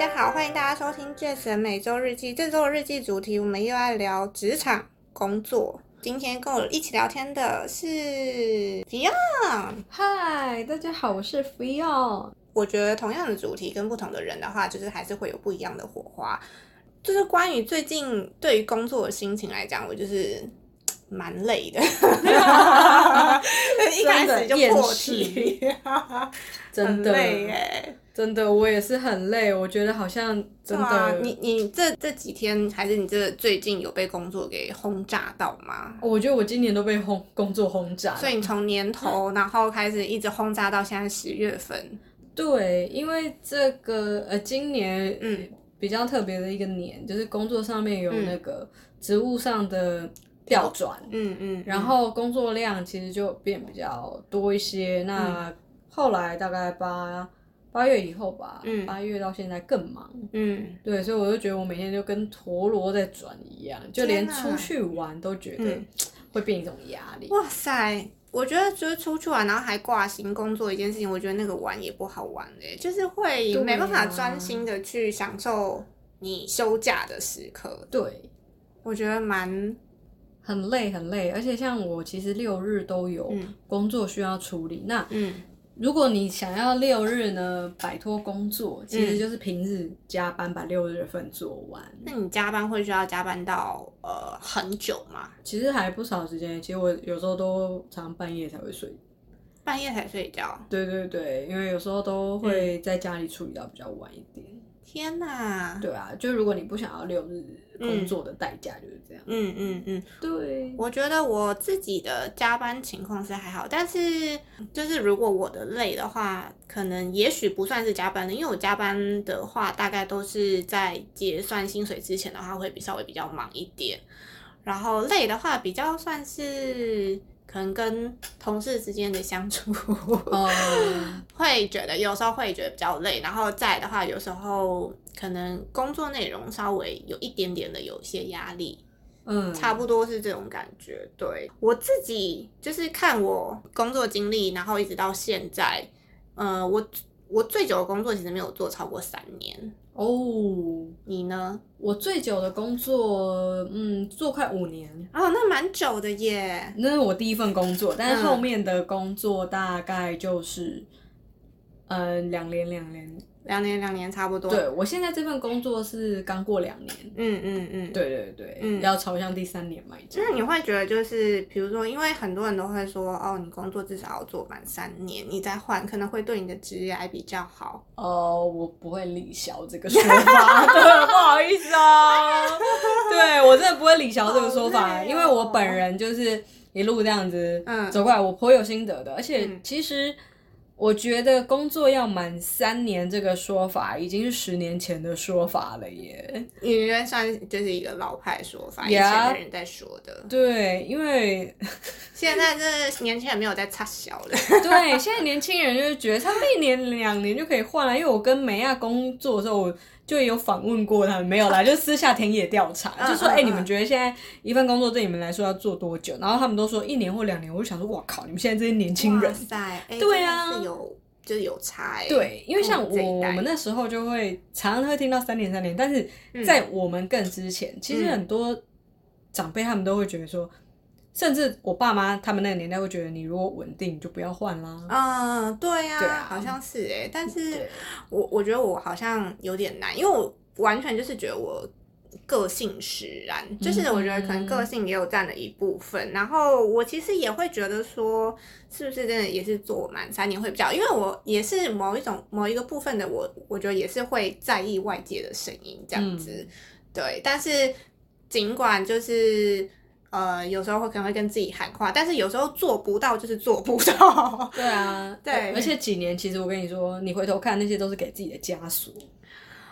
家好，欢迎大家收听 Jazz 每周日记。这周的日记主题，我们又要聊职场工作。今天跟我一起聊天的是 Fion。嗨，大家好，我是 Fion。我觉得同样的主题跟不同的人的话，就是还是会有不一样的火花。就是关于最近对于工作的心情来讲，我就是 蛮累的，一开始就破题，真的 累耶。真的，我也是很累。我觉得好像真的，啊、你你这这几天还是你这最近有被工作给轰炸到吗？我觉得我今年都被轰工作轰炸，所以你从年头 然后开始一直轰炸到现在十月份。对，因为这个呃，今年嗯比较特别的一个年，就是工作上面有那个职务上的调转，嗯嗯，然后工作量其实就变比较多一些。那后来大概八。八月以后吧，八月到现在更忙，嗯，对，所以我就觉得我每天就跟陀螺在转一样，就连出去玩都觉得会变一种压力。哇塞，我觉得就是出去玩，然后还挂心工作一件事情，我觉得那个玩也不好玩嘞，就是会没办法专心的去享受你休假的时刻。对，我觉得蛮很累很累，而且像我其实六日都有工作需要处理，那嗯。如果你想要六日呢摆脱工作，其实就是平日加班把六日份做完。那你加班会需要加班到呃很久吗？其实还不少时间，其实我有时候都常半夜才会睡，半夜才睡觉。对对对，因为有时候都会在家里处理到比较晚一点。天哪！对啊，就如果你不想要六日工作的代价就是这样。嗯嗯嗯，对。我觉得我自己的加班情况是还好，但是就是如果我的累的话，可能也许不算是加班的，因为我加班的话大概都是在结算薪水之前的话会比稍微比较忙一点，然后累的话比较算是。可能跟同事之间的相处，会觉得有时候会觉得比较累，然后再的话，有时候可能工作内容稍微有一点点的有些压力，嗯，差不多是这种感觉。对。我自己就是看我工作经历，然后一直到现在，呃，我我最久的工作其实没有做超过三年。哦，你呢？我最久的工作，嗯，做快五年哦，那蛮久的耶。那是我第一份工作，但是后面的工作大概就是，嗯，两年，两年。两年，两年差不多。对我现在这份工作是刚过两年。嗯嗯嗯，对对对，嗯，要朝向第三年迈进。那你会觉得就是，比如说，因为很多人都会说，哦，你工作至少要做满三年，你再换可能会对你的职业还比较好。哦，我不会理销这个说法，对，不好意思哦。对我真的不会理销这个说法，因为我本人就是一路这样子走过来，我颇有心得的，而且其实。我觉得工作要满三年这个说法已经是十年前的说法了耶，应该算就是一个老派说法，以前的人在说的。对，因为 现在这年轻人没有在插小了。对，现在年轻人就是觉得他一年两年就可以换了，因为我跟美亚工作的时候。就有访问过他们，没有啦，就私下田野调查，就说，哎，你们觉得现在一份工作对你们来说要做多久？然后他们都说一年或两年。我就想说，哇靠，你们现在这些年轻人，对啊，是有就是有差。对，因为像我我们那时候就会常常会听到三年三年，但是在我们更之前，其实很多长辈他们都会觉得说。甚至我爸妈他们那个年代会觉得，你如果稳定就不要换啦。嗯，对呀，好像是哎，但是我我觉得我好像有点难，因为我完全就是觉得我个性使然，就是我觉得可能个性也有占了一部分。然后我其实也会觉得说，是不是真的也是做满三年会比较，因为我也是某一种某一个部分的我，我觉得也是会在意外界的声音这样子。对，但是尽管就是。呃，有时候会可能会跟自己喊话，但是有时候做不到就是做不到。对啊，对，而且几年其实我跟你说，你回头看那些都是给自己的枷锁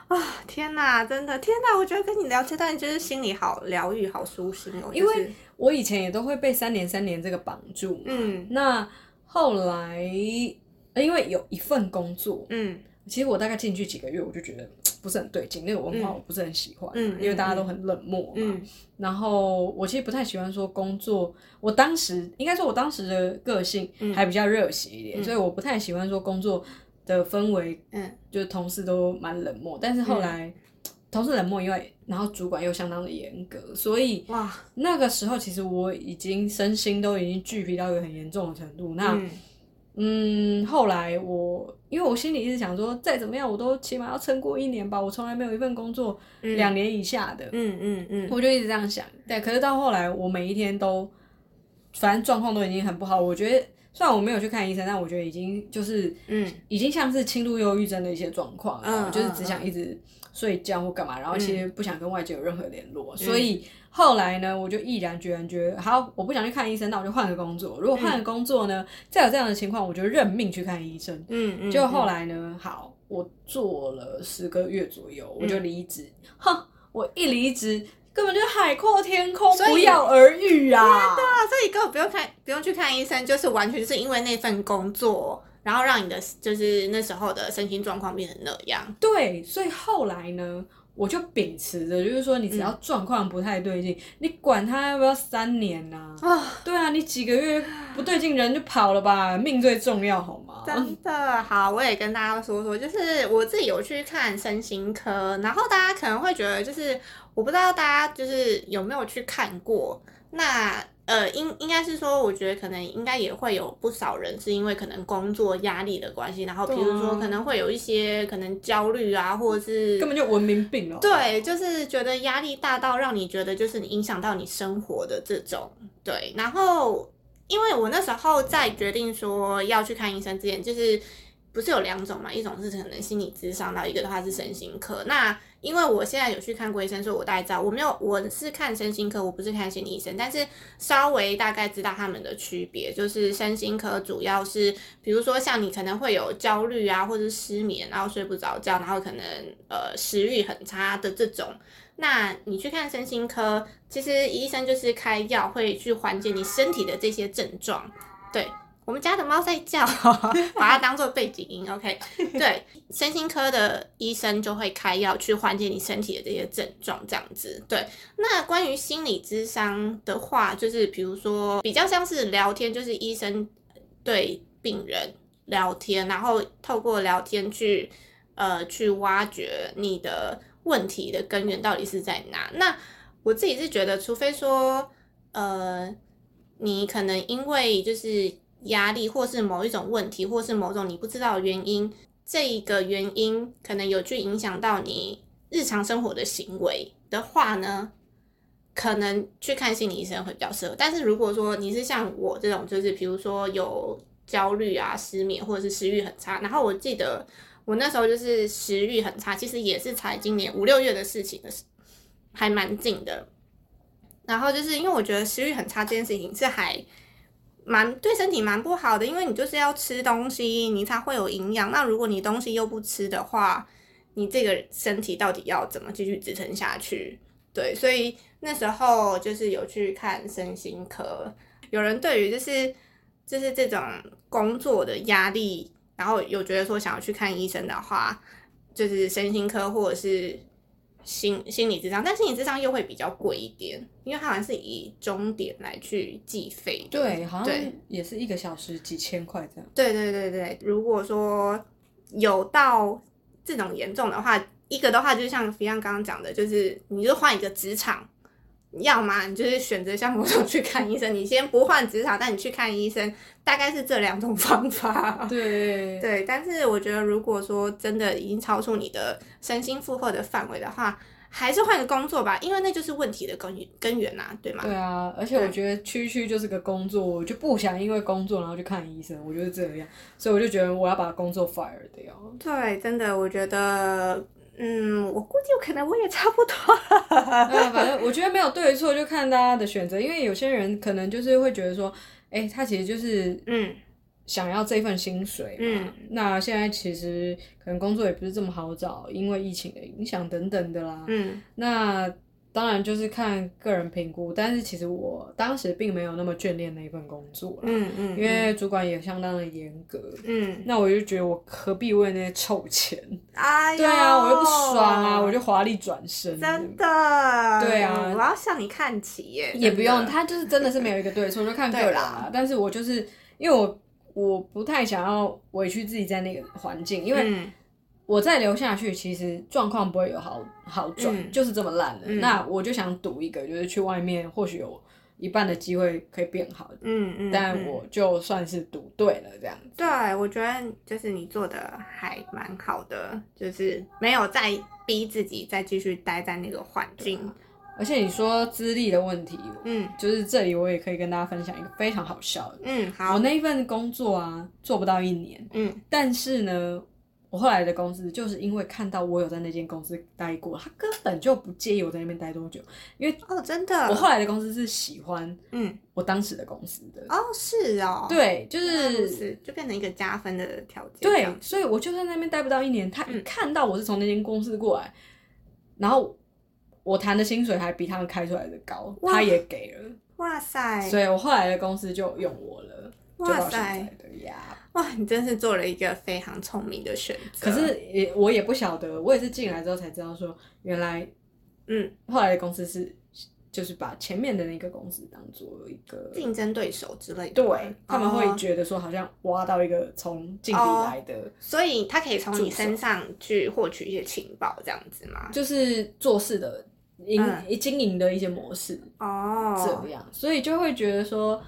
啊！天哪，真的天哪！我觉得跟你聊这段就是心里好疗愈、好舒心哦。因为我以前也都会被三年三年这个绑住。嗯，那后来因为有一份工作，嗯，其实我大概进去几个月，我就觉得。不是很对劲，那个文化我不是很喜欢，因为大家都很冷漠嘛。然后我其实不太喜欢说工作，我当时应该说我当时的个性还比较热血一点，所以我不太喜欢说工作的氛围，嗯，就是同事都蛮冷漠，但是后来同事冷漠，因为然后主管又相当的严格，所以哇，那个时候其实我已经身心都已经俱疲到一个很严重的程度。那嗯，后来我因为我心里一直想说，再怎么样我都起码要撑过一年吧，我从来没有一份工作两年以下的，嗯嗯嗯，我就一直这样想。对，可是到后来我每一天都，反正状况都已经很不好，我觉得。虽然我没有去看医生，但我觉得已经就是，嗯，已经像是轻度忧郁症的一些状况，嗯，就是只想一直睡觉或干嘛，然后其实不想跟外界有任何联络。所以后来呢，我就毅然决然觉得，好，我不想去看医生，那我就换个工作。如果换个工作呢，再有这样的情况，我就认命去看医生。嗯嗯。就后来呢，好，我做了十个月左右，我就离职。哼，我一离职。根本就海阔天空，不药而愈啊！对啊，所以根本不用看，不用去看医生，就是完全就是因为那份工作，然后让你的就是那时候的身心状况变成那样。对，所以后来呢？我就秉持着，就是说，你只要状况不太对劲，你管他要不要三年呐？啊，对啊，你几个月不对劲，人就跑了吧，命最重要，好吗？真的好，我也跟大家说说，就是我自己有去看身心科，然后大家可能会觉得，就是我不知道大家就是有没有去看过那。呃，应应该是说，我觉得可能应该也会有不少人是因为可能工作压力的关系，然后比如说可能会有一些可能焦虑啊，或者是根本就文明病哦。对，就是觉得压力大到让你觉得就是影响到你生活的这种。对，然后因为我那时候在决定说要去看医生之前，就是不是有两种嘛，一种是可能心理咨商，到一个的话是身心科。那因为我现在有去看过医生，所以我大概知道，我没有，我是看身心科，我不是看心理医生，但是稍微大概知道他们的区别，就是身心科主要是，比如说像你可能会有焦虑啊，或者失眠，然后睡不着觉，然后可能呃食欲很差的这种，那你去看身心科，其实医生就是开药会去缓解你身体的这些症状，对。我们家的猫在叫，把它当做背景音。OK，对，身心科的医生就会开药去缓解你身体的这些症状，这样子。对，那关于心理智商的话，就是比如说比较像是聊天，就是医生对病人聊天，然后透过聊天去呃去挖掘你的问题的根源到底是在哪。那我自己是觉得，除非说呃你可能因为就是。压力，或是某一种问题，或是某种你不知道的原因，这一个原因可能有去影响到你日常生活的行为的话呢，可能去看心理医生会比较适合。但是如果说你是像我这种，就是比如说有焦虑啊、失眠，或者是食欲很差，然后我记得我那时候就是食欲很差，其实也是才今年五六月的事情的事，还蛮近的。然后就是因为我觉得食欲很差这件事情是还。蛮对身体蛮不好的，因为你就是要吃东西，你才会有营养。那如果你东西又不吃的话，你这个身体到底要怎么继续支撑下去？对，所以那时候就是有去看身心科，有人对于就是就是这种工作的压力，然后有觉得说想要去看医生的话，就是身心科或者是。心心理智商，但心理智商又会比较贵一点，因为它好像是以终点来去计费。对，好像也是一个小时几千块这样。对对对对，如果说有到这种严重的话，一个的话就像菲安刚刚讲的，就是你就换一个职场。要么你就是选择像我这种去看医生，你先不换职场，但你去看医生，大概是这两种方法。对对，但是我觉得如果说真的已经超出你的身心负荷的范围的话，还是换个工作吧，因为那就是问题的根根源呐，对吗？对啊，而且我觉得区区就是个工作，我就不想因为工作然后去看医生，我觉得这样，所以我就觉得我要把工作 fire 掉。对，真的，我觉得。嗯，我估计我可能我也差不多。嗯，反正我觉得没有对错，就看大家的选择。因为有些人可能就是会觉得说，哎，他其实就是嗯，想要这份薪水嘛。那现在其实可能工作也不是这么好找，因为疫情的影响等等的啦。嗯，那。当然就是看个人评估，但是其实我当时并没有那么眷恋那一份工作嗯嗯，因为主管也相当的严格，嗯，那我就觉得我何必为那些臭钱？哎对啊，我又不爽啊，我就华丽转身。真的，对啊，我要向你看齐耶。也不用，他就是真的是没有一个对错，就看个人啊。但是我就是因为我我不太想要委屈自己在那个环境，因为我再留下去，其实状况不会有好好转，就是这么烂的。那我就想赌一个，就是去外面或许有一半的机会可以变好。嗯嗯。但我就算是赌对了，这样。对，我觉得就是你做的还蛮好的，就是没有再逼自己再继续待在那个环境。而且你说资历的问题，嗯，就是这里我也可以跟大家分享一个非常好笑的，嗯，好，我那一份工作啊，做不到一年，嗯，但是呢，我后来的公司就是因为看到我有在那间公司待过，他根本就不介意我在那边待多久，因为哦，真的，我后来的公司是喜欢，嗯，我当时的公司的，哦，是哦，对，就是就变成一个加分的条件，对，所以我就在那边待不到一年，他一看到我是从那间公司过来，然后。我谈的薪水还比他们开出来的高，他也给了。哇塞！所以我后来的公司就用我了。哇塞！对呀，哇，你真是做了一个非常聪明的选择。可是也我也不晓得，我也是进来之后才知道说，原来，嗯，后来的公司是就是把前面的那个公司当做一个竞争对手之类的。对，他们会觉得说好像挖到一个从境里来的，所以他可以从你身上去获取一些情报，这样子吗？就是做事的。营经营的一些模式哦，这样，所以就会觉得说，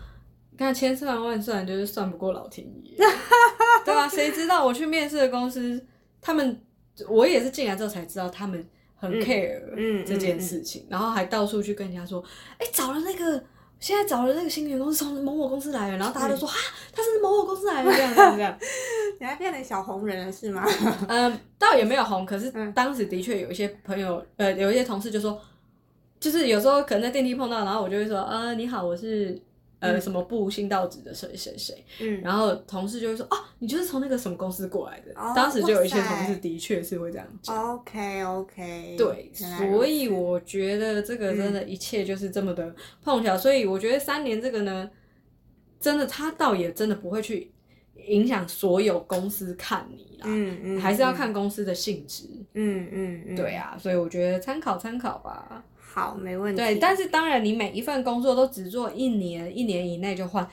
看千算万算就是算不过老天爷，对吧？谁知道我去面试的公司，他们我也是进来之后才知道他们很 care 这件事情，然后还到处去跟人家说，哎，找了那个。现在找了那个新员工是从某某公司来的，然后大家都说啊，他是某某公司来的，这样这样这样。你还变成小红人了是吗？嗯，倒也没有红，可是当时的确有一些朋友，呃，有一些同事就说，就是有时候可能在电梯碰到，然后我就会说，呃，你好，我是。呃，什么部新到职的谁谁谁，嗯，然后同事就会说，哦，你就是从那个什么公司过来的，当时就有一些同事的确是会这样讲。OK OK，对，所以我觉得这个真的一切就是这么的碰巧，所以我觉得三年这个呢，真的他倒也真的不会去影响所有公司看你啦，嗯嗯，还是要看公司的性质，嗯嗯嗯，对啊，所以我觉得参考参考吧。好，没问题。对，但是当然，你每一份工作都只做一年，一年以内就换，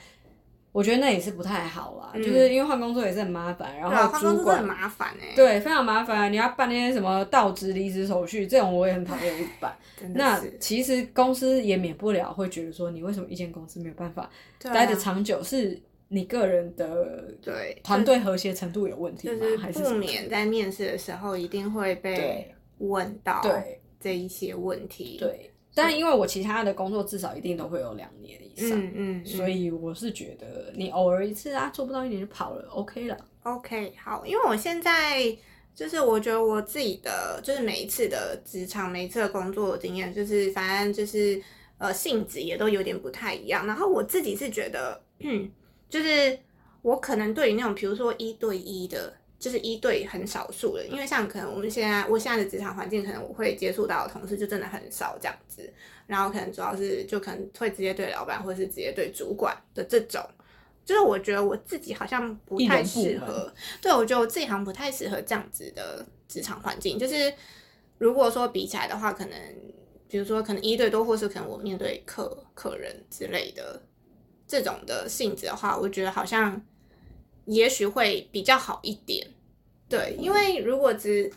我觉得那也是不太好啦。就是因为换工作也是很麻烦，然后主管很麻烦哎，对，非常麻烦。你要办那些什么到职、离职手续，这种我也很讨厌办。那其实公司也免不了会觉得说，你为什么一间公司没有办法待的长久？是你个人的对团队和谐程度有问题吗？还是不免在面试的时候一定会被问到？对。这一些问题，对，但因为我其他的工作至少一定都会有两年以上，嗯嗯，所以我是觉得你偶尔一次啊，做不到一年就跑了，OK 了，OK，好，因为我现在就是我觉得我自己的就是每一次的职场，每一次的工作经验，就是反正就是呃性质也都有点不太一样，然后我自己是觉得，嗯，就是我可能对于那种比如说一对一的。就是一对很少数的，因为像可能我们现在我现在的职场环境，可能我会接触到的同事就真的很少这样子，然后可能主要是就可能会直接对老板或者是直接对主管的这种，就是我觉得我自己好像不太适合，对我觉得我自己好像不太适合这样子的职场环境，就是如果说比起来的话，可能比如说可能一对多，或是可能我面对客客人之类的这种的性质的话，我觉得好像。也许会比较好一点，对，因为如果只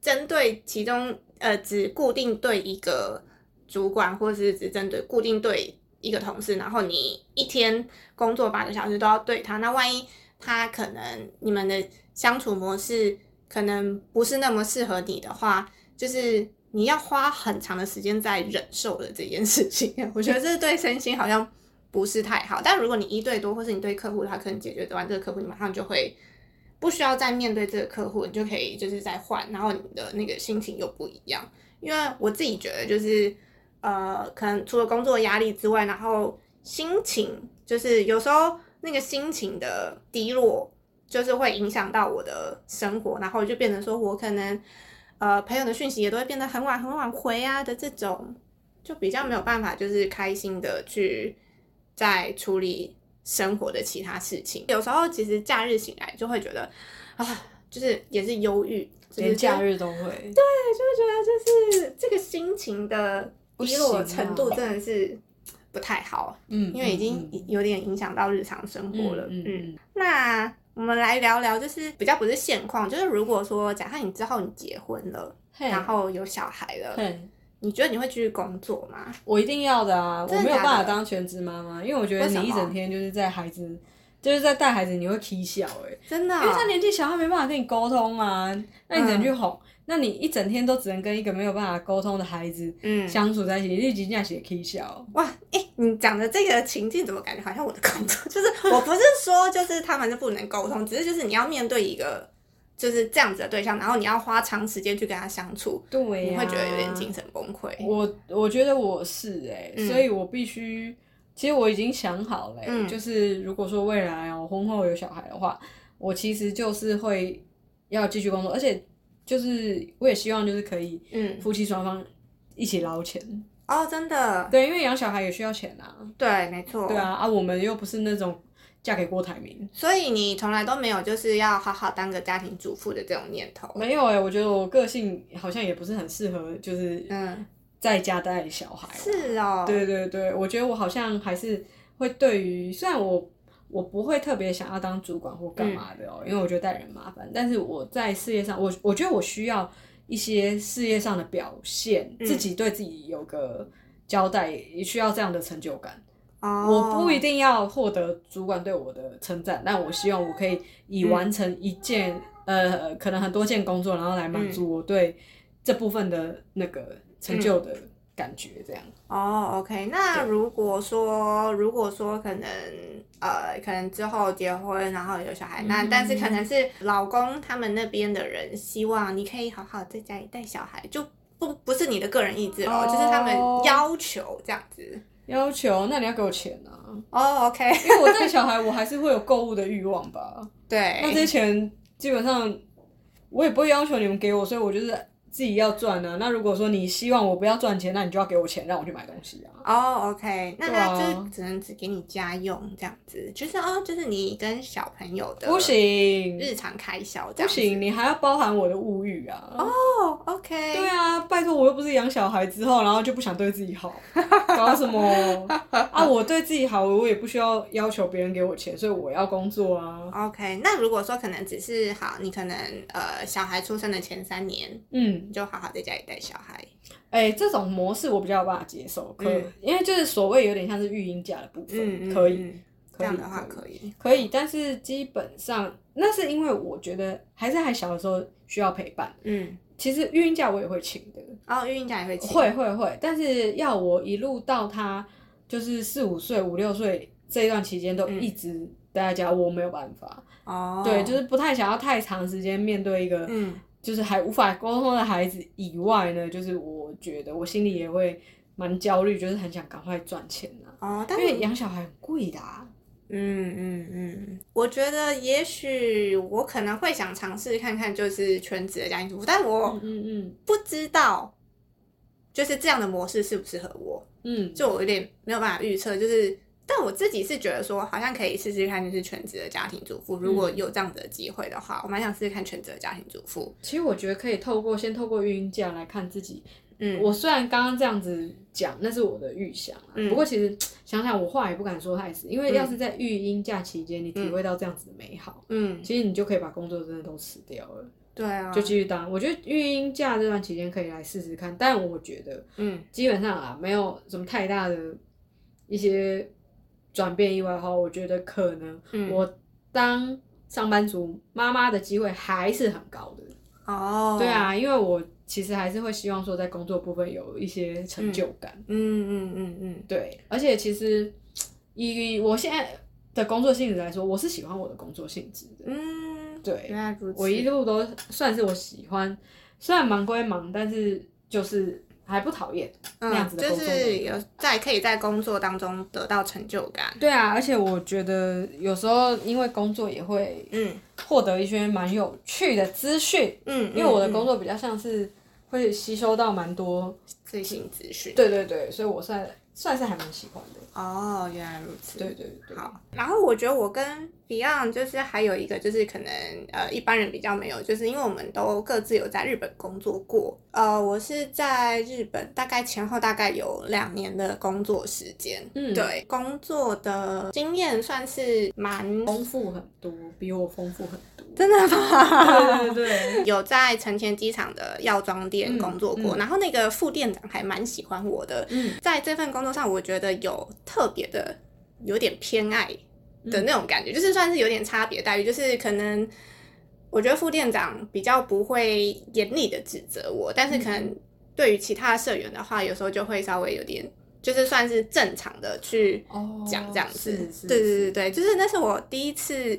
针对其中，呃，只固定对一个主管，或者是只针对固定对一个同事，然后你一天工作八个小时都要对他，那万一他可能你们的相处模式可能不是那么适合你的话，就是你要花很长的时间在忍受的这件事情，我觉得这对身心好像。不是太好，但如果你一对多，或是你对客户，他可能解决完这个客户，你马上就会不需要再面对这个客户，你就可以就是再换，然后你的那个心情又不一样。因为我自己觉得，就是呃，可能除了工作压力之外，然后心情就是有时候那个心情的低落，就是会影响到我的生活，然后就变成说我可能呃朋友的讯息也都会变得很晚很晚回啊的这种，就比较没有办法就是开心的去。在处理生活的其他事情，有时候其实假日醒来就会觉得啊，就是也是忧郁，连假日都会，对，就会觉得就是这个心情的低落程度真的是不太好，嗯，因为已经有点影响到日常生活了，嗯。那我们来聊聊，就是比较不是现况，就是如果说假设你之后你结婚了，然后有小孩了，你觉得你会继续工作吗？我一定要的啊，我没有办法当全职妈妈，因为我觉得你一整天就是在孩子，就是在带孩子，你会啼笑哎，真的，因为他年纪小，他没办法跟你沟通啊，那你只能去哄。那你一整天都只能跟一个没有办法沟通的孩子相处在一起，你就这样写 K 笑哇！哎，你讲的这个情境怎么感觉好像我的工作？就是我不是说就是他们是不能沟通，只是就是你要面对一个就是这样子的对象，然后你要花长时间去跟他相处，对，你会觉得有点精神崩溃。我我觉得我是哎，所以我必须，其实我已经想好了，就是如果说未来我婚后有小孩的话，我其实就是会要继续工作，而且。就是我也希望就是可以，嗯，夫妻双方一起捞钱哦，真的，对，因为养小孩也需要钱啊，对，没错，对啊，啊，我们又不是那种嫁给郭台铭，所以你从来都没有就是要好好当个家庭主妇的这种念头，没有哎，我觉得我个性好像也不是很适合，就是嗯，在家带小孩，是哦，对对对，我觉得我好像还是会对于，虽然我。我不会特别想要当主管或干嘛的哦，因为我觉得带人麻烦。但是我在事业上，我我觉得我需要一些事业上的表现，自己对自己有个交代，也需要这样的成就感。哦，我不一定要获得主管对我的称赞，但我希望我可以以完成一件呃，可能很多件工作，然后来满足我对这部分的那个成就的。感觉这样哦，OK。那如果说，如果说可能，呃，可能之后结婚，然后有小孩，那但是可能是老公他们那边的人希望你可以好好在家里带小孩，就不不是你的个人意志哦，就是他们要求这样子。要求？那你要给我钱啊？哦，OK。因为我带小孩，我还是会有购物的欲望吧？对。那这些钱基本上我也不会要求你们给我，所以我就是。自己要赚呢，那如果说你希望我不要赚钱，那你就要给我钱，让我去买东西啊。哦，OK，那他就只能只给你家用这样子，就是哦，就是你跟小朋友的不行日常开销，不行，你还要包含我的物欲啊。哦，OK，对啊，拜托，我又不是养小孩之后，然后就不想对自己好，搞什么啊？我对自己好，我也不需要要求别人给我钱，所以我要工作啊。OK，那如果说可能只是好，你可能呃，小孩出生的前三年，嗯。你就好好在家里带小孩。哎，这种模式我比较有办法接受，可因为就是所谓有点像是育婴假的部分，可以。这样的话可以，可以，但是基本上那是因为我觉得还是还小的时候需要陪伴。嗯，其实育婴假我也会请的。哦，育婴假也会请。会会会，但是要我一路到他就是四五岁、五六岁这一段期间都一直待在家，我没有办法。哦。对，就是不太想要太长时间面对一个。嗯。就是还无法沟通的孩子以外呢，就是我觉得我心里也会蛮焦虑，就是很想赶快赚钱呐。哦，因为养小孩很贵的。嗯嗯嗯，我觉得也许我可能会想尝试看看，就是全职的家庭主妇，但我嗯嗯不知道，就是这样的模式适不适合我。嗯，就我有点没有办法预测，就是。但我自己是觉得说，好像可以试试看，就是全职的家庭主妇。如果有这样的机会的话，我蛮想试试看全职的家庭主妇。其实我觉得可以透过先透过育婴假来看自己。嗯，我虽然刚刚这样子讲，那是我的预想啊。不过其实 想想，我话也不敢说太死，因为要是在育婴假期间，你体会到这样子的美好，嗯，其实你就可以把工作真的都辞掉了。对啊，就继续当。我觉得育婴假这段期间可以来试试看，但我觉得，嗯，基本上啊，没有什么太大的一些。转变意外的话，我觉得可能我当上班族妈妈的机会还是很高的哦。对啊，因为我其实还是会希望说在工作部分有一些成就感。嗯嗯嗯嗯，对。而且其实以我现在的工作性质来说，我是喜欢我的工作性质的。嗯，对。我一路都算是我喜欢，虽然忙归忙，但是就是。还不讨厌那样子的工作，就是有在可以在工作当中得到成就感。对啊，而且我觉得有时候因为工作也会嗯获得一些蛮有趣的资讯。嗯，因为我的工作比较像是会吸收到蛮多最新资讯。对对对，所以我算算是还蛮喜欢的。哦，原来如此。对对对。好，然后我觉得我跟 Beyond 就是还有一个就是可能呃一般人比较没有，就是因为我们都各自有在日本工作过。呃，我是在日本，大概前后大概有两年的工作时间。嗯，对，工作的经验算是蛮丰富很多，比我丰富很多。真的吗？对对对，有在成田机场的药妆店工作过，然后那个副店长还蛮喜欢我的。嗯，在这份工作上，我觉得有特别的，有点偏爱的那种感觉，就是算是有点差别待遇，就是可能。我觉得副店长比较不会严厉的指责我，但是可能对于其他社员的话，有时候就会稍微有点，就是算是正常的去讲这样子。对对对对，就是那是我第一次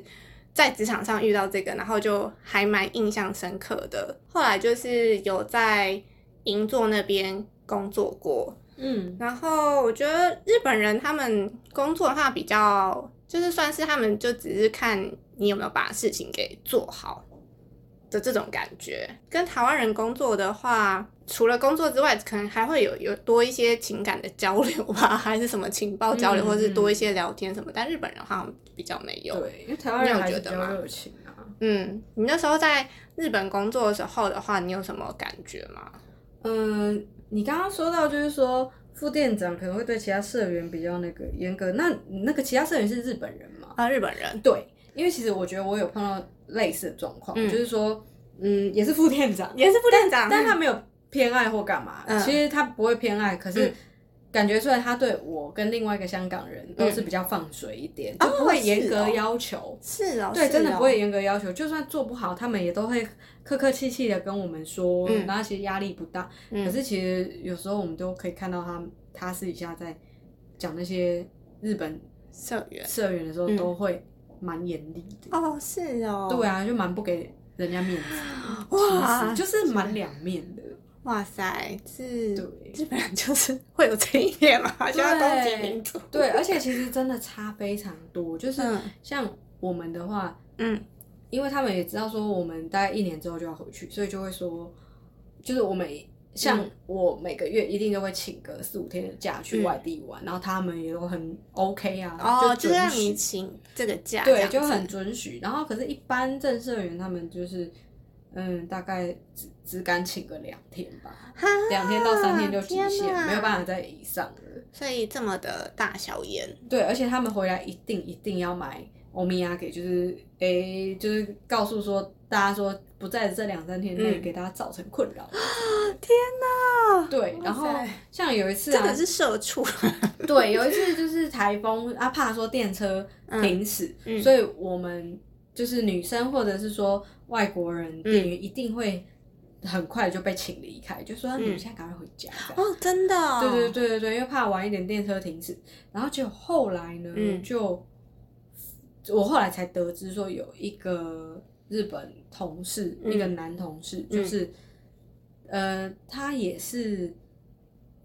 在职场上遇到这个，然后就还蛮印象深刻的。后来就是有在银座那边工作过，嗯，然后我觉得日本人他们工作的话比较，就是算是他们就只是看。你有没有把事情给做好的这种感觉？跟台湾人工作的话，除了工作之外，可能还会有有多一些情感的交流吧，还是什么情报交流，或是多一些聊天什么。但日本人好像比较没有。对，因为台湾人还是比较热情啊。嗯，你那时候在日本工作的时候的话，你有什么感觉吗？嗯，你刚刚说到就是说副店长可能会对其他社员比较那个严格，那那个其他社员是日本人吗？啊，日本人。对。因为其实我觉得我有碰到类似的状况，就是说，嗯，也是副店长，也是副店长，但他没有偏爱或干嘛，其实他不会偏爱，可是感觉出来他对我跟另外一个香港人都是比较放水一点，就不会严格要求，是哦，对，真的不会严格要求，就算做不好，他们也都会客客气气的跟我们说，然后其实压力不大，可是其实有时候我们都可以看到他，他私底下在讲那些日本社员社员的时候都会。蛮严厉的哦，是哦，对啊，就蛮不给人家面子，哇，就是蛮两面的，哇塞，是，对，基本上就是会有这一面嘛，就要攻击民族，对，而且其实真的差非常多，就是像我们的话，嗯，因为他们也知道说我们大概一年之后就要回去，所以就会说，就是我们。像我每个月一定都会请个四五天的假去外地玩，然后他们也都很 OK 啊，哦就让你请这个假，对，就很准许。然后可是，一般正社员他们就是，嗯，大概只只敢请个两天吧，两天到三天就极限，没有办法再以上了。所以这么的大小眼，对，而且他们回来一定一定要买欧米亚给，就是诶，就是告诉说大家说不在这两三天内给大家造成困扰。天哪！对，然后像有一次真的是社畜。对，有一次就是台风啊，怕说电车停驶，所以我们就是女生或者是说外国人店员一定会很快就被请离开，就说你们现在赶快回家。哦，真的？对对对对对，因为怕晚一点电车停止。然后就后来呢，就我后来才得知说有一个日本同事，一个男同事，就是。呃，他也是，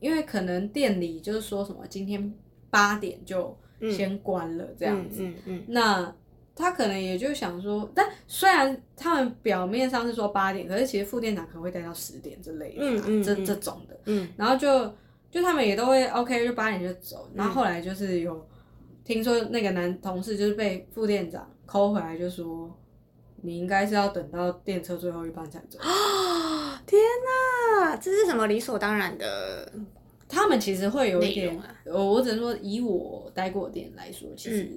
因为可能店里就是说什么今天八点就先关了这样子，那他可能也就想说，但虽然他们表面上是说八点，可是其实副店长可能会待到十点之类的，这这种的，然后就就他们也都会 OK，就八点就走，然后后来就是有听说那个男同事就是被副店长扣回来，就说。你应该是要等到电车最后一班才走。天哪，这是什么理所当然的？他们其实会有一点，我我只能说以我待过的店来说，其实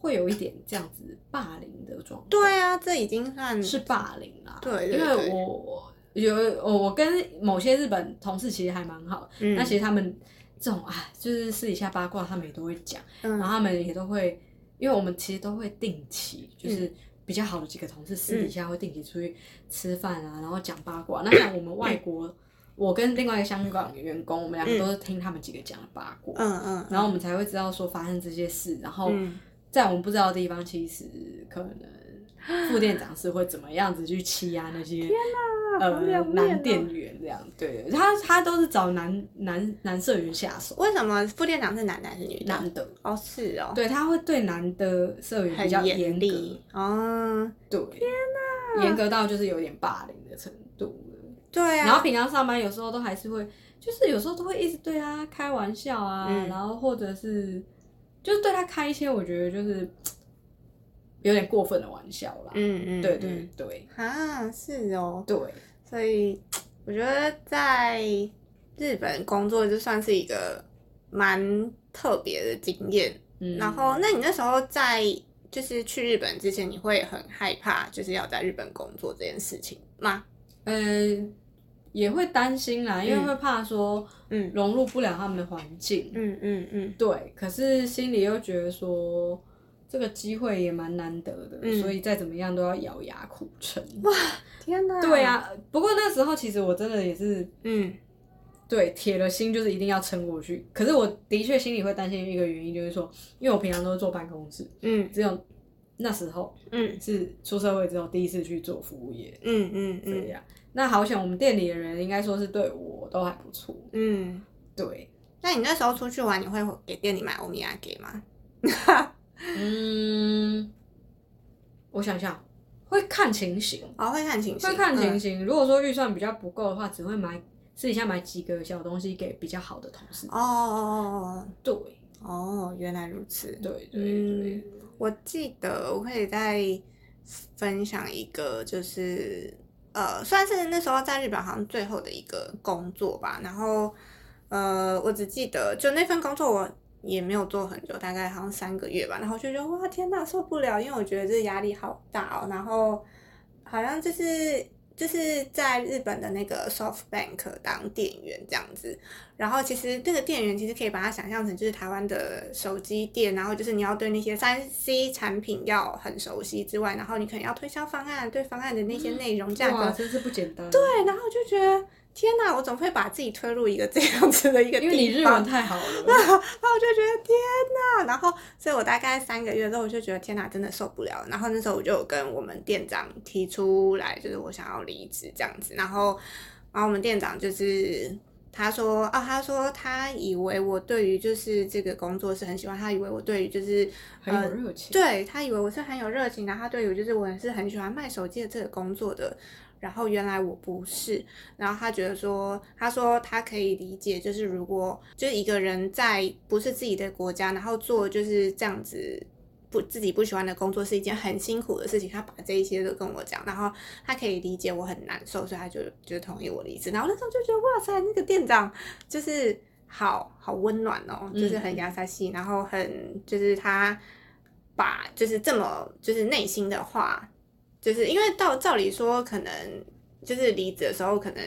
会有一点这样子霸凌的状态。对啊，这已经算是霸凌啦。对，因为我有我我跟某些日本同事其实还蛮好，那其实他们这种啊，就是私底下八卦，他们也都会讲，然后他们也都会，因为我们其实都会定期就是。比较好的几个同事私底下会定期出去吃饭啊，然后讲八卦。那像我们外国，我跟另外一个香港员工，我们两个都是听他们几个讲的八卦，嗯嗯，然后我们才会知道说发生这些事。然后在我们不知道的地方，其实可能。副店长是会怎么样子去欺压那些呃男店员这样？对，他他都是找男男男社员下手。为什么副店长是男的还是女的？男的哦，是哦。对，他会对男的社员比较严厉哦。对，天哪，严格到就是有点霸凌的程度对啊。然后平常上班有时候都还是会，就是有时候都会一直对他开玩笑啊，然后或者是就是对他开一些我觉得就是。有点过分的玩笑啦，嗯嗯，对对对，啊，是哦，对，所以我我觉得在日本工作就算是一个蛮特别的经验。嗯，然后那你那时候在就是去日本之前，你会很害怕就是要在日本工作这件事情吗？嗯，也会担心啦，因为会怕说嗯融入不了他们的环境。嗯嗯嗯，对。可是心里又觉得说。这个机会也蛮难得的，所以再怎么样都要咬牙苦撑。哇，天哪！对呀，不过那时候其实我真的也是，嗯，对，铁了心就是一定要撑过去。可是我的确心里会担心一个原因，就是说，因为我平常都是坐办公室，嗯，只有那时候，嗯，是出社会之后第一次去做服务业，嗯嗯嗯，这样。那好想我们店里的人应该说是对我都还不错，嗯，对。那你那时候出去玩，你会给店里买欧米亚给吗？嗯，我想想，会看情形哦，会看情形，会看情形。如果说预算比较不够的话，只会买私底下买几个小东西给比较好的同事。哦哦哦，对，哦，原来如此。对对对，我记得我可以再分享一个，就是呃，算是那时候在日本好像最后的一个工作吧。然后呃，我只记得就那份工作我。也没有做很久，大概好像三个月吧，然后就觉得哇天呐受不了，因为我觉得这压力好大哦，然后好像就是就是在日本的那个 SoftBank 当店员这样子，然后其实那个店员其实可以把它想象成就是台湾的手机店，然后就是你要对那些三 C 产品要很熟悉之外，然后你可能要推销方案，对方案的那些内容价格真是不简单，对，然后就觉得。天哪，我怎么会把自己推入一个这样子的一个地方？因为你日文太好了，然后我就觉得天哪，然后所以我大概三个月之后，我就觉得天哪，真的受不了。然后那时候我就跟我们店长提出来，就是我想要离职这样子。然后，然后我们店长就是他说，哦，他说他以为我对于就是这个工作是很喜欢，他以为我对于就是很有热情，对他以为我是很有热情，然后他对于就是我是很喜欢卖手机的这个工作的。然后原来我不是，然后他觉得说，他说他可以理解，就是如果就是一个人在不是自己的国家，然后做就是这样子不自己不喜欢的工作是一件很辛苦的事情。他把这一些都跟我讲，然后他可以理解我很难受，所以他就就同意我离职。然后那时候就觉得哇塞，那个店长就是好好温暖哦，就是很亚萨西，然后很就是他把就是这么就是内心的话。就是因为到照理说，可能就是离职的时候，可能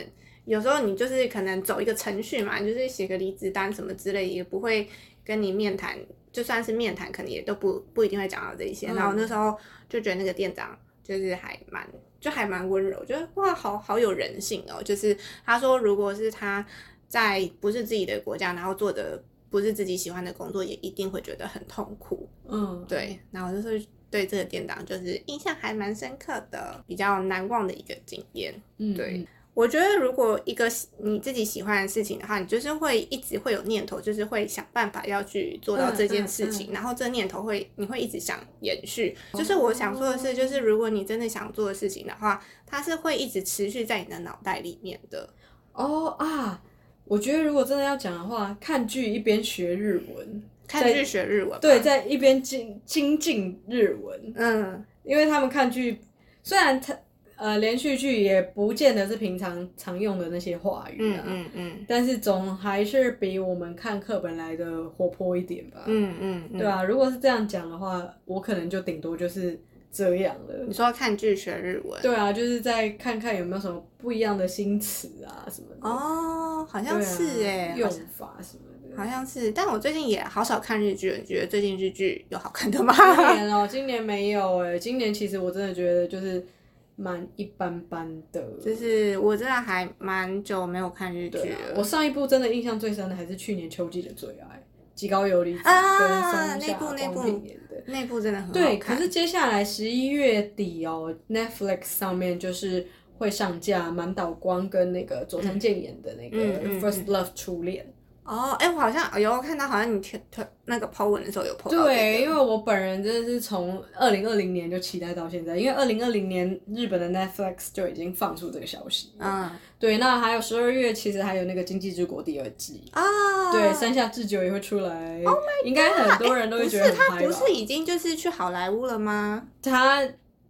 有时候你就是可能走一个程序嘛，就是写个离职单什么之类，也不会跟你面谈，就算是面谈，可能也都不不一定会讲到这些。然后那时候就觉得那个店长就是还蛮就还蛮温柔，觉得哇，好好有人性哦。就是他说，如果是他在不是自己的国家，然后做的不是自己喜欢的工作，也一定会觉得很痛苦。嗯，对。然后就是。对这个店长就是印象还蛮深刻的，比较难忘的一个经验。嗯，对，我觉得如果一个你自己喜欢的事情的话，你就是会一直会有念头，就是会想办法要去做到这件事情，然后这念头会你会一直想延续。就是我想说的是，就是如果你真的想做的事情的话，它是会一直持续在你的脑袋里面的。哦啊，我觉得如果真的要讲的话，看剧一边学日文。看剧学日文，对，在一边精精进日文，嗯，因为他们看剧，虽然他呃连续剧也不见得是平常常用的那些话语啊，嗯嗯，但是总还是比我们看课本来的活泼一点吧，嗯嗯，对啊，如果是这样讲的话，我可能就顶多就是这样了。你说看剧学日文，对啊，就是再看看有没有什么不一样的新词啊什么的。哦，好像是哎，用法什么。好像是，但我最近也好少看日剧。你觉得最近日剧有好看的吗？今年哦，今年没有哎。今年其实我真的觉得就是蛮一般般的。就是我真的还蛮久没有看日剧了。我上一部真的印象最深的还是去年秋季的最爱，极高游离子跟松下光平演的。那部真的很好看。对，可是接下来十一月底哦 Netflix 上面就是会上架满岛光跟那个佐藤健演的那个 First Love 初恋。哦，哎，我好像有看到，好像你贴贴那个 po 文的时候有 po 对，因为我本人真的是从二零二零年就期待到现在，因为二零二零年日本的 Netflix 就已经放出这个消息。嗯，对，那还有十二月，其实还有那个《经济之国》第二季啊，对，山下智久也会出来。Oh my，应该很多人都会觉得他不是已经就是去好莱坞了吗？他，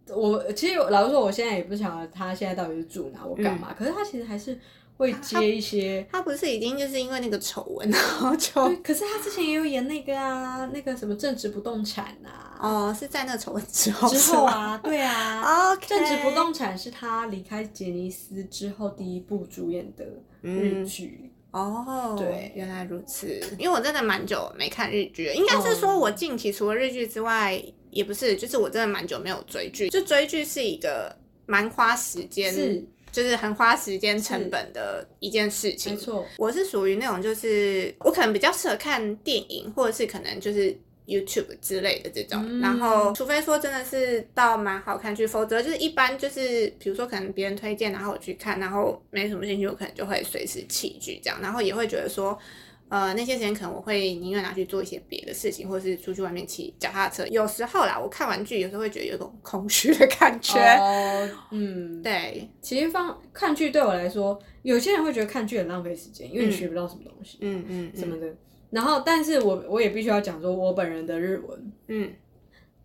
我其实老实说，我现在也不晓得他现在到底是住哪，我干嘛？可是他其实还是。会接一些。他不是已经就是因为那个丑闻，然后就。可是他之前也有演那个啊，那个什么正直不动产啊。哦，是在那丑闻之后。之后啊，对啊。OK。正直不动产是他离开杰尼斯之后第一部主演的日剧。哦，对，原来如此。因为我真的蛮久没看日剧，应该是说我近期除了日剧之外，也不是，就是我真的蛮久没有追剧。就追剧是一个蛮花时间，是，就是很花时间成本的一件事情。没错，我是属于那种，就是我可能比较适合看电影，或者是可能就是。YouTube 之类的这种，然后除非说真的是到蛮好看去，否则就是一般就是比如说可能别人推荐，然后我去看，然后没什么兴趣，我可能就会随时弃剧这样，然后也会觉得说，呃，那些时间可能我会宁愿拿去做一些别的事情，或是出去外面骑脚踏车。有时候啦，我看完剧，有时候会觉得有种 空虚的感觉。哦，嗯，对，其实放看剧对我来说，有些人会觉得看剧很浪费时间，因为你学不到什么东西，嗯嗯，什么的。然后，但是我我也必须要讲说，我本人的日文，嗯，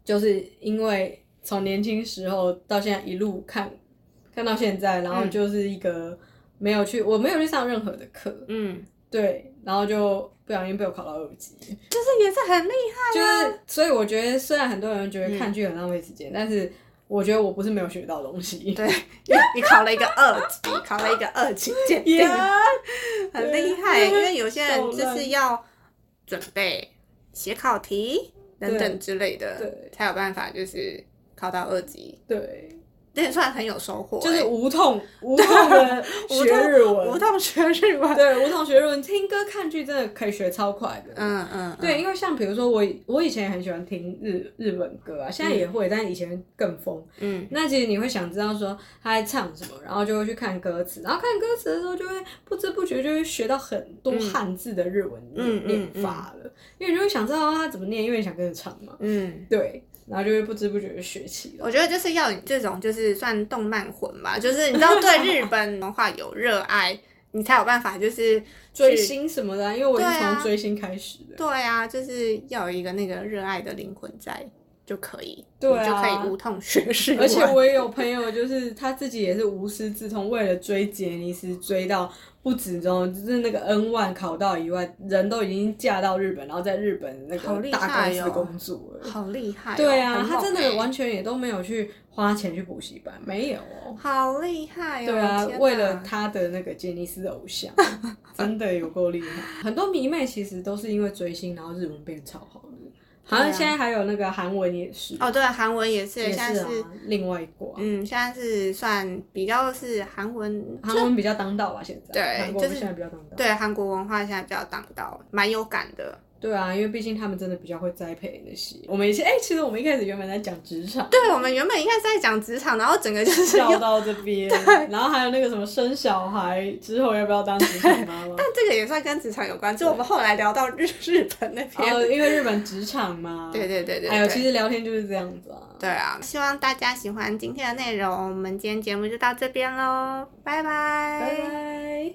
就是因为从年轻时候到现在一路看，看到现在，然后就是一个没有去，我没有去上任何的课，嗯，对，然后就不小心被我考到二级，就是也是很厉害，就是所以我觉得，虽然很多人觉得看剧很浪费时间，但是我觉得我不是没有学到东西，对，你考了一个二级，考了一个二级鉴定，很厉害，因为有些人就是要。准备写考题等等之类的，对，才有办法就是考到二级。对。也算很有收获，就是无痛 无痛的学日文，无痛学日文，对，无痛学日文，听歌看剧真的可以学超快的，嗯嗯，对，因为像比如说我我以前也很喜欢听日日本歌啊，现在也会，但是以前更疯，嗯，那其实你会想知道说他在唱什么，然后就会去看歌词，然后看歌词的时候就会不知不觉就会学到很多汉字的日文念法了，因为你会想知道他怎么念，因为你想跟着唱嘛，嗯，对。然后就会不知不觉就学起了。我觉得就是要你这种就是算动漫魂吧，就是你知道对日本文化有热爱，你才有办法就是追星什么的。因为我是从追星开始的。对啊，就是要有一个那个热爱的灵魂在就可以，对就可以无痛学日而且 我也有朋友，就是他自己也是无师自通，为了追杰尼斯追到。不止中，就是那个 N one 考到以外，人都已经嫁到日本，然后在日本那个大公司工作了。好厉害！对啊，他真的完全也都没有去花钱去补习班，没有哦。好厉害哦！对啊，为了他的那个杰尼斯偶像，真的有够厉害。很多迷妹其实都是因为追星，然后日文变超好。好像现在还有那个韩文也是哦，对，韩文也是，现在是另外一国。嗯，现在是算比较是韩文，韩文比较当道吧，现在。对，就是现在比较当道。对，韩国文化现在比较当道，蛮有感的。对啊，因为毕竟他们真的比较会栽培那些。我们以前哎，其实我们一开始原本在讲职场。对，我们原本应该是在讲职场，然后整个就是跳到这边。对。然后还有那个什么生小孩之后要不要当职场妈妈？但这个也算跟职场有关，就我们后来聊到日日本那边。哦，因为日本职场嘛。对对对对。还有，其实聊天就是这样子啊。对啊，希望大家喜欢今天的内容。我们今天节目就到这边喽，拜拜。拜拜。